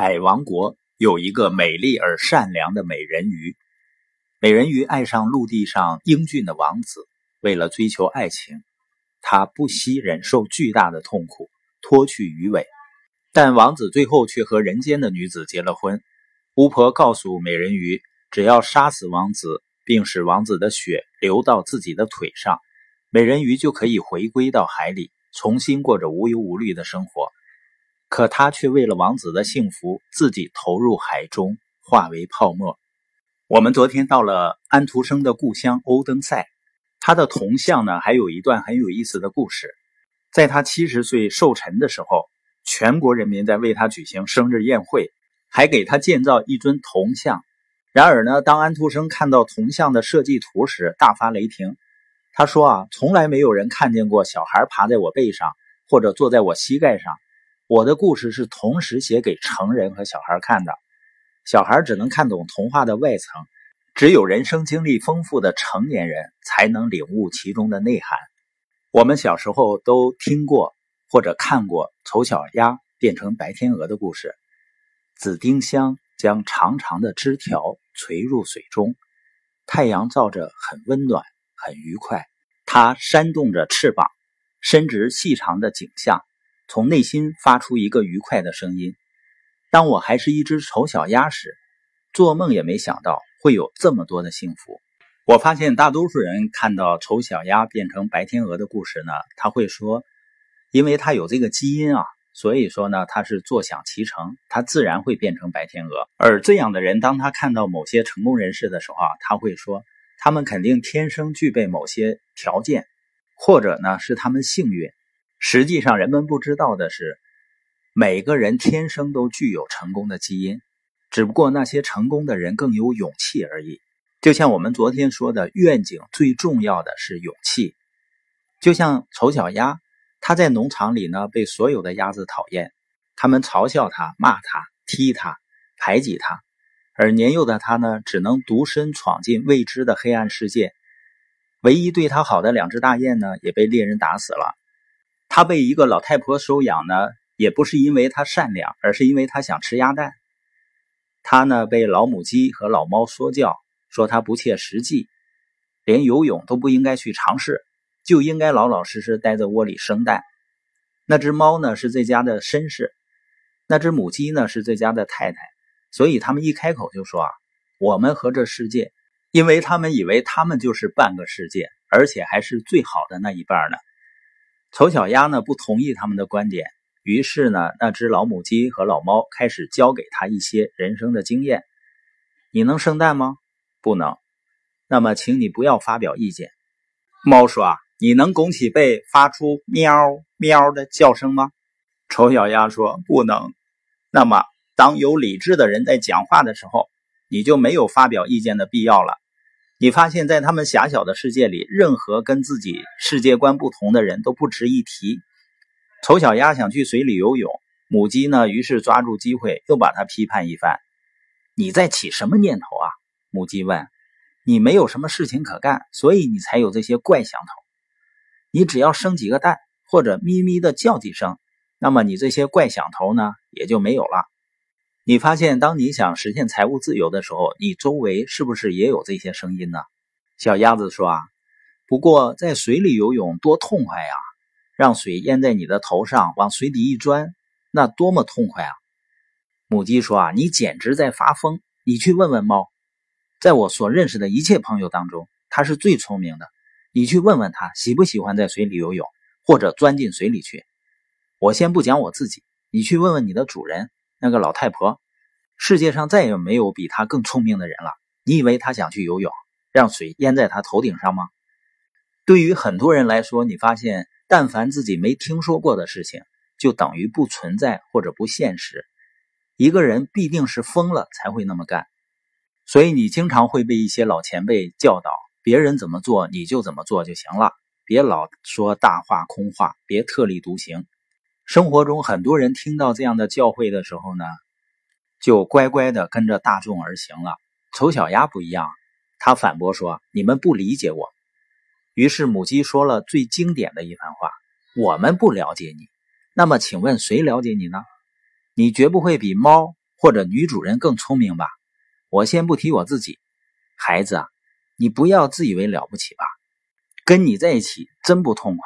海王国有一个美丽而善良的美人鱼，美人鱼爱上陆地上英俊的王子，为了追求爱情，她不惜忍受巨大的痛苦，脱去鱼尾。但王子最后却和人间的女子结了婚。巫婆告诉美人鱼，只要杀死王子，并使王子的血流到自己的腿上，美人鱼就可以回归到海里，重新过着无忧无虑的生活。可他却为了王子的幸福，自己投入海中，化为泡沫。我们昨天到了安徒生的故乡欧登塞，他的铜像呢，还有一段很有意思的故事。在他七十岁寿辰的时候，全国人民在为他举行生日宴会，还给他建造一尊铜像。然而呢，当安徒生看到铜像的设计图时，大发雷霆。他说啊，从来没有人看见过小孩爬在我背上，或者坐在我膝盖上。我的故事是同时写给成人和小孩看的，小孩只能看懂童话的外层，只有人生经历丰富的成年人才能领悟其中的内涵。我们小时候都听过或者看过丑小鸭变成白天鹅的故事。紫丁香将长长的枝条垂入水中，太阳照着很温暖，很愉快。它扇动着翅膀，伸直细长的颈项。从内心发出一个愉快的声音。当我还是一只丑小鸭时，做梦也没想到会有这么多的幸福。我发现大多数人看到丑小鸭变成白天鹅的故事呢，他会说，因为他有这个基因啊，所以说呢，他是坐享其成，他自然会变成白天鹅。而这样的人，当他看到某些成功人士的时候啊，他会说，他们肯定天生具备某些条件，或者呢是他们幸运。实际上，人们不知道的是，每个人天生都具有成功的基因，只不过那些成功的人更有勇气而已。就像我们昨天说的，愿景最重要的是勇气。就像丑小鸭，它在农场里呢，被所有的鸭子讨厌，他们嘲笑它、骂它、踢它、排挤它，而年幼的它呢，只能独身闯进未知的黑暗世界。唯一对它好的两只大雁呢，也被猎人打死了。他被一个老太婆收养呢，也不是因为他善良，而是因为他想吃鸭蛋。他呢被老母鸡和老猫说教，说他不切实际，连游泳都不应该去尝试，就应该老老实实待在窝里生蛋。那只猫呢是这家的绅士，那只母鸡呢是这家的太太，所以他们一开口就说啊，我们和这世界，因为他们以为他们就是半个世界，而且还是最好的那一半呢。丑小鸭呢不同意他们的观点，于是呢，那只老母鸡和老猫开始教给他一些人生的经验。你能生蛋吗？不能。那么，请你不要发表意见。猫说：“啊，你能拱起背发出喵喵的叫声吗？”丑小鸭说：“不能。”那么，当有理智的人在讲话的时候，你就没有发表意见的必要了。你发现，在他们狭小的世界里，任何跟自己世界观不同的人都不值一提。丑小鸭想去水里游泳，母鸡呢，于是抓住机会又把它批判一番：“你在起什么念头啊？”母鸡问：“你没有什么事情可干，所以你才有这些怪想头。你只要生几个蛋，或者咪咪的叫几声，那么你这些怪想头呢，也就没有了。”你发现，当你想实现财务自由的时候，你周围是不是也有这些声音呢？小鸭子说：“啊，不过在水里游泳多痛快呀！让水淹在你的头上，往水底一钻，那多么痛快啊！”母鸡说：“啊，你简直在发疯！你去问问猫，在我所认识的一切朋友当中，它是最聪明的。你去问问它，喜不喜欢在水里游泳，或者钻进水里去。我先不讲我自己，你去问问你的主人。”那个老太婆，世界上再也没有比她更聪明的人了。你以为她想去游泳，让水淹在她头顶上吗？对于很多人来说，你发现，但凡自己没听说过的事情，就等于不存在或者不现实。一个人必定是疯了才会那么干。所以你经常会被一些老前辈教导：别人怎么做，你就怎么做就行了，别老说大话空话，别特立独行。生活中很多人听到这样的教诲的时候呢，就乖乖的跟着大众而行了。丑小鸭不一样，他反驳说：“你们不理解我。”于是母鸡说了最经典的一番话：“我们不了解你，那么请问谁了解你呢？你绝不会比猫或者女主人更聪明吧。我先不提我自己，孩子啊，你不要自以为了不起吧？跟你在一起真不痛快。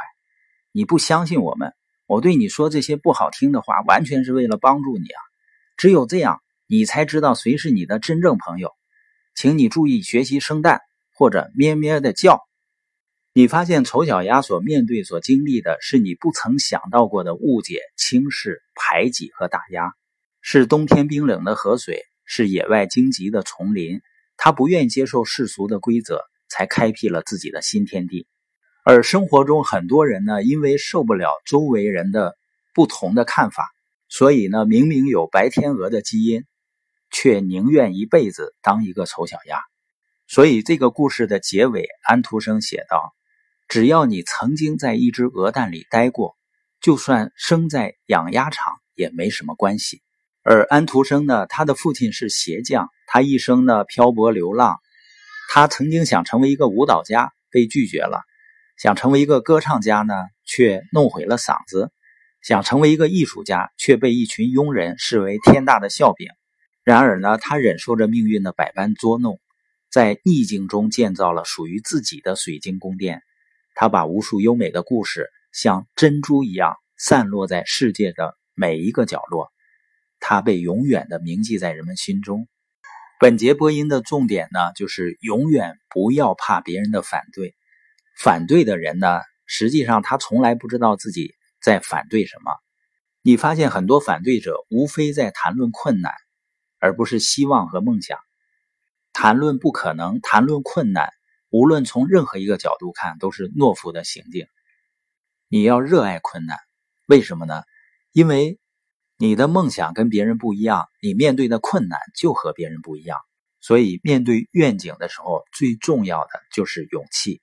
你不相信我们，我对你说这些不好听的话，完全是为了帮助你啊。只有这样，你才知道谁是你的真正朋友。请你注意学习生蛋或者咩咩的叫。你发现丑小鸭所面对、所经历的是你不曾想到过的误解、轻视、排挤和打压，是冬天冰冷的河水，是野外荆棘的丛林。它不愿接受世俗的规则，才开辟了自己的新天地。而生活中很多人呢，因为受不了周围人的不同的看法，所以呢，明明有白天鹅的基因，却宁愿一辈子当一个丑小鸭。所以这个故事的结尾，安徒生写道。只要你曾经在一只鹅蛋里待过，就算生在养鸭场也没什么关系。而安徒生呢，他的父亲是鞋匠，他一生呢漂泊流浪。他曾经想成为一个舞蹈家，被拒绝了；想成为一个歌唱家呢，却弄毁了嗓子；想成为一个艺术家，却被一群庸人视为天大的笑柄。然而呢，他忍受着命运的百般捉弄，在逆境中建造了属于自己的水晶宫殿。他把无数优美的故事像珍珠一样散落在世界的每一个角落，他被永远的铭记在人们心中。本节播音的重点呢，就是永远不要怕别人的反对。反对的人呢，实际上他从来不知道自己在反对什么。你发现很多反对者无非在谈论困难，而不是希望和梦想。谈论不可能，谈论困难。无论从任何一个角度看，都是懦夫的行径。你要热爱困难，为什么呢？因为你的梦想跟别人不一样，你面对的困难就和别人不一样。所以，面对愿景的时候，最重要的就是勇气。